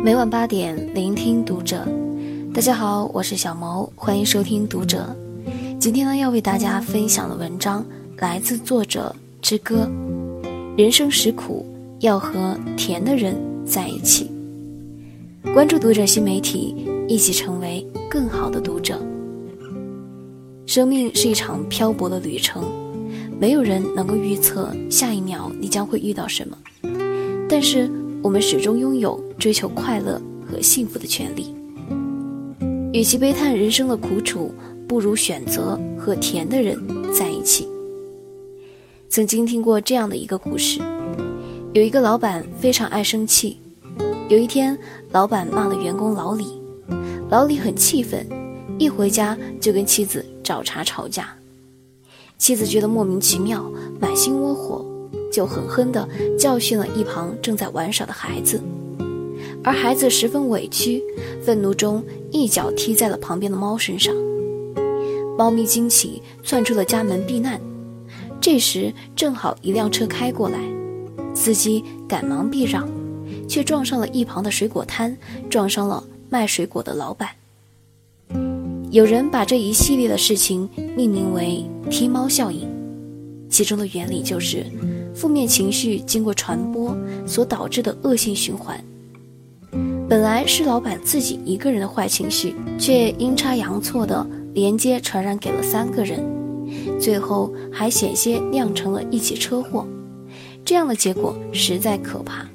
每晚八点，聆听读者。大家好，我是小毛，欢迎收听读者。今天呢，要为大家分享的文章来自作者之歌。人生实苦，要和甜的人在一起。关注读者新媒体，一起成为更好的读者。生命是一场漂泊的旅程，没有人能够预测下一秒你将会遇到什么，但是。我们始终拥有追求快乐和幸福的权利。与其悲叹人生的苦楚，不如选择和甜的人在一起。曾经听过这样的一个故事：有一个老板非常爱生气。有一天，老板骂了员工老李，老李很气愤，一回家就跟妻子找茬吵架。妻子觉得莫名其妙，满心窝火。就狠狠地教训了一旁正在玩耍的孩子，而孩子十分委屈，愤怒中一脚踢在了旁边的猫身上。猫咪惊起，窜出了家门避难。这时正好一辆车开过来，司机赶忙避让，却撞上了一旁的水果摊，撞伤了卖水果的老板。有人把这一系列的事情命名为“踢猫效应”，其中的原理就是。负面情绪经过传播所导致的恶性循环，本来是老板自己一个人的坏情绪，却阴差阳错的连接传染给了三个人，最后还险些酿成了一起车祸。这样的结果实在可怕。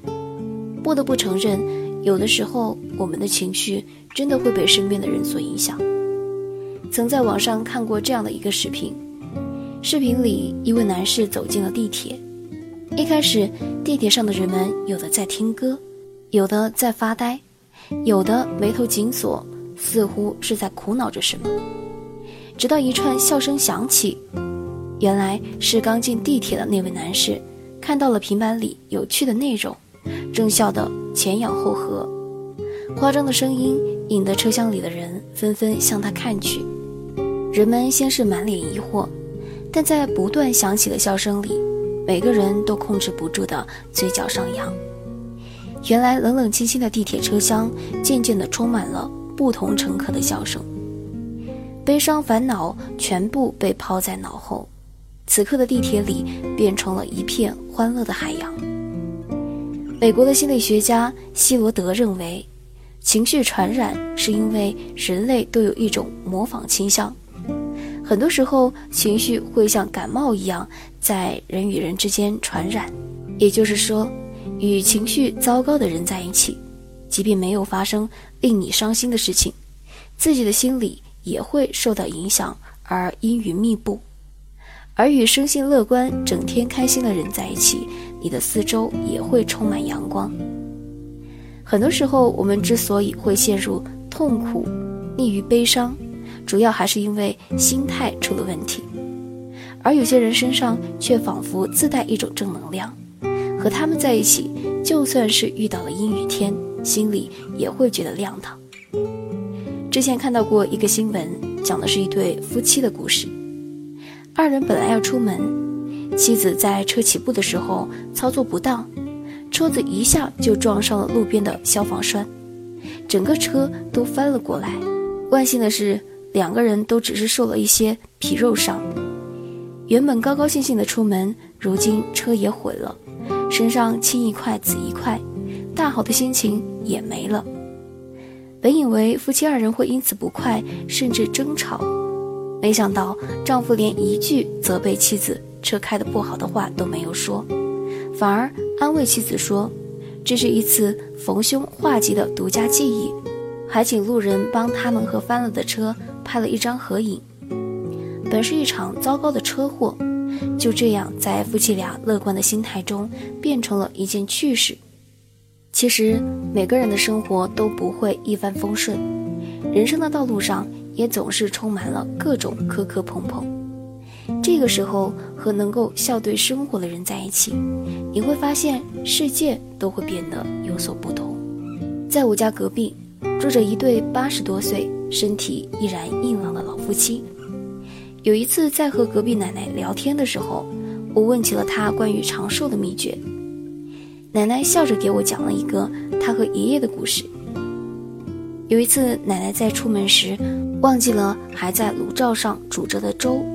不得不承认，有的时候我们的情绪真的会被身边的人所影响。曾在网上看过这样的一个视频，视频里一位男士走进了地铁。一开始，地铁上的人们有的在听歌，有的在发呆，有的眉头紧锁，似乎是在苦恼着什么。直到一串笑声响起，原来是刚进地铁的那位男士看到了平板里有趣的内容，正笑得前仰后合。夸张的声音引得车厢里的人纷纷向他看去。人们先是满脸疑惑，但在不断响起的笑声里。每个人都控制不住的嘴角上扬。原来冷冷清清的地铁车厢渐渐地充满了不同乘客的笑声，悲伤烦恼全部被抛在脑后。此刻的地铁里变成了一片欢乐的海洋。美国的心理学家希罗德认为，情绪传染是因为人类都有一种模仿倾向。很多时候，情绪会像感冒一样，在人与人之间传染。也就是说，与情绪糟糕的人在一起，即便没有发生令你伤心的事情，自己的心里也会受到影响而阴云密布；而与生性乐观、整天开心的人在一起，你的四周也会充满阳光。很多时候，我们之所以会陷入痛苦、溺于悲伤，主要还是因为心态出了问题，而有些人身上却仿佛自带一种正能量，和他们在一起，就算是遇到了阴雨天，心里也会觉得亮堂。之前看到过一个新闻，讲的是一对夫妻的故事。二人本来要出门，妻子在车起步的时候操作不当，车子一下就撞上了路边的消防栓，整个车都翻了过来。万幸的是。两个人都只是受了一些皮肉伤，原本高高兴兴的出门，如今车也毁了，身上青一块紫一块，大好的心情也没了。本以为夫妻二人会因此不快，甚至争吵，没想到丈夫连一句责备妻子车开的不好的话都没有说，反而安慰妻子说：“这是一次逢凶化吉的独家记忆。”还请路人帮他们和翻了的车。拍了一张合影，本是一场糟糕的车祸，就这样在夫妻俩乐观的心态中变成了一件趣事。其实每个人的生活都不会一帆风顺，人生的道路上也总是充满了各种磕磕碰碰。这个时候和能够笑对生活的人在一起，你会发现世界都会变得有所不同。在我家隔壁住着一对八十多岁。身体依然硬朗的老夫妻，有一次在和隔壁奶奶聊天的时候，我问起了她关于长寿的秘诀。奶奶笑着给我讲了一个她和爷爷的故事。有一次，奶奶在出门时忘记了还在炉灶上煮着的粥，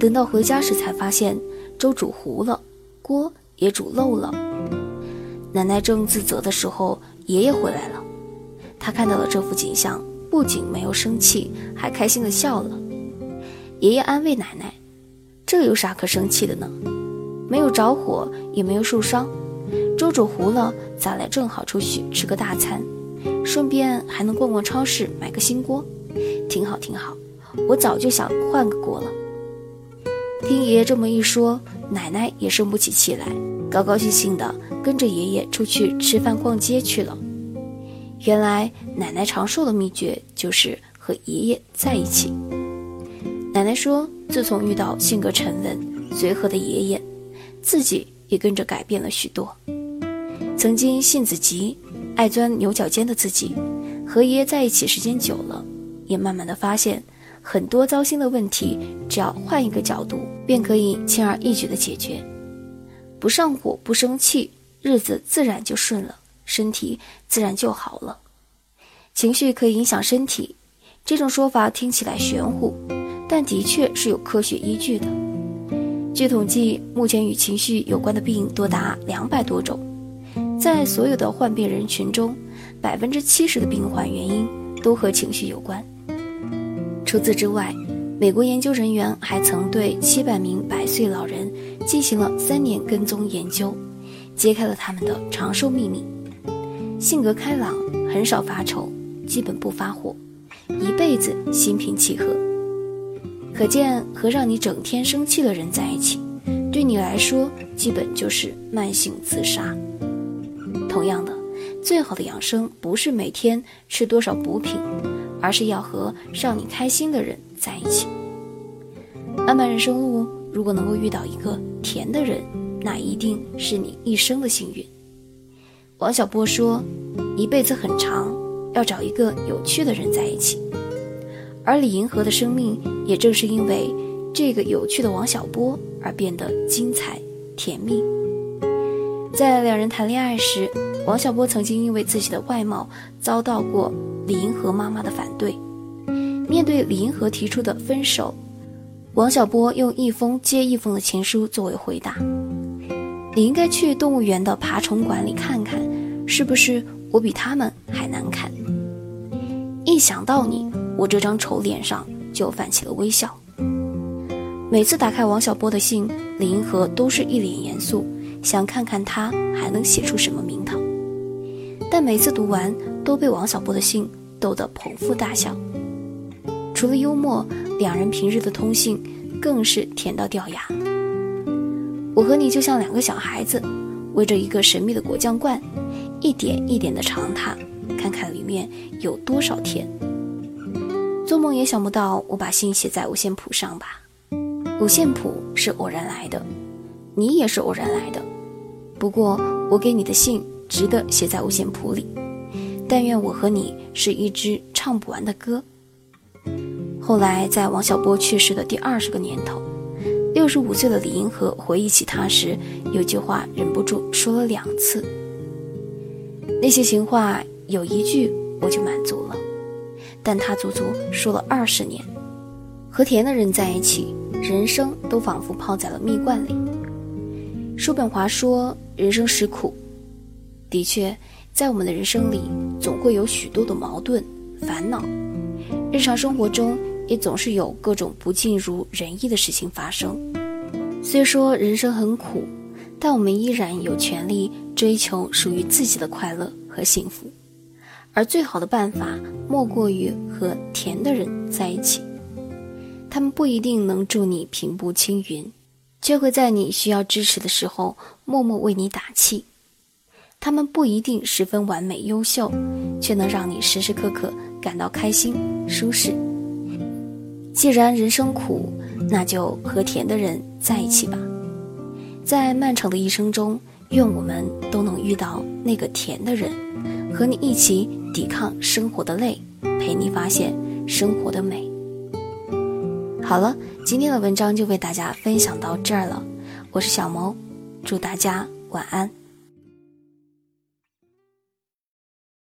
等到回家时才发现粥煮糊了，锅也煮漏了。奶奶正自责的时候，爷爷回来了。他看到了这幅景象，不仅没有生气，还开心的笑了。爷爷安慰奶奶：“这有啥可生气的呢？没有着火，也没有受伤，粥煮糊了，咱俩正好出去吃个大餐。”顺便还能逛逛超市，买个新锅，挺好挺好。我早就想换个锅了。听爷爷这么一说，奶奶也生不起气来，高高兴兴的跟着爷爷出去吃饭、逛街去了。原来奶奶长寿的秘诀就是和爷爷在一起。奶奶说，自从遇到性格沉稳、随和的爷爷，自己也跟着改变了许多。曾经性子急。爱钻牛角尖的自己，和爷爷在一起时间久了，也慢慢的发现，很多糟心的问题，只要换一个角度，便可以轻而易举的解决。不上火，不生气，日子自然就顺了，身体自然就好了。情绪可以影响身体，这种说法听起来玄乎，但的确是有科学依据的。据统计，目前与情绪有关的病多达两百多种。在所有的患病人群中，百分之七十的病患原因都和情绪有关。除此之外，美国研究人员还曾对七百名百岁老人进行了三年跟踪研究，揭开了他们的长寿秘密：性格开朗，很少发愁，基本不发火，一辈子心平气和。可见，和让你整天生气的人在一起，对你来说基本就是慢性自杀。同样的，最好的养生不是每天吃多少补品，而是要和让你开心的人在一起。漫漫人生路，如果能够遇到一个甜的人，那一定是你一生的幸运。王小波说：“一辈子很长，要找一个有趣的人在一起。”而李银河的生命也正是因为这个有趣的王小波而变得精彩甜蜜。在两人谈恋爱时，王小波曾经因为自己的外貌遭到过李银河妈妈的反对。面对李银河提出的分手，王小波用一封接一封的情书作为回答：“你应该去动物园的爬虫馆里看看，是不是我比他们还难看？”一想到你，我这张丑脸上就泛起了微笑。每次打开王小波的信，李银河都是一脸严肃。想看看他还能写出什么名堂，但每次读完都被王小波的信逗得捧腹大笑。除了幽默，两人平日的通信更是甜到掉牙。我和你就像两个小孩子，围着一个神秘的果酱罐，一点一点的尝它，看看里面有多少甜。做梦也想不到，我把信写在五线谱上吧？五线谱是偶然来的。你也是偶然来的，不过我给你的信值得写在五线谱里。但愿我和你是一支唱不完的歌。后来在王小波去世的第二十个年头，六十五岁的李银河回忆起他时，有句话忍不住说了两次。那些情话有一句我就满足了，但他足足说了二十年。和甜的人在一起，人生都仿佛泡在了蜜罐里。叔本华说：“人生实苦。”的确，在我们的人生里，总会有许多的矛盾、烦恼。日常生活中，也总是有各种不尽如人意的事情发生。虽说人生很苦，但我们依然有权利追求属于自己的快乐和幸福。而最好的办法，莫过于和甜的人在一起。他们不一定能助你平步青云。却会在你需要支持的时候默默为你打气。他们不一定十分完美优秀，却能让你时时刻刻感到开心舒适。既然人生苦，那就和甜的人在一起吧。在漫长的一生中，愿我们都能遇到那个甜的人，和你一起抵抗生活的累，陪你发现生活的美。好了，今天的文章就为大家分享到这儿了。我是小萌，祝大家晚安。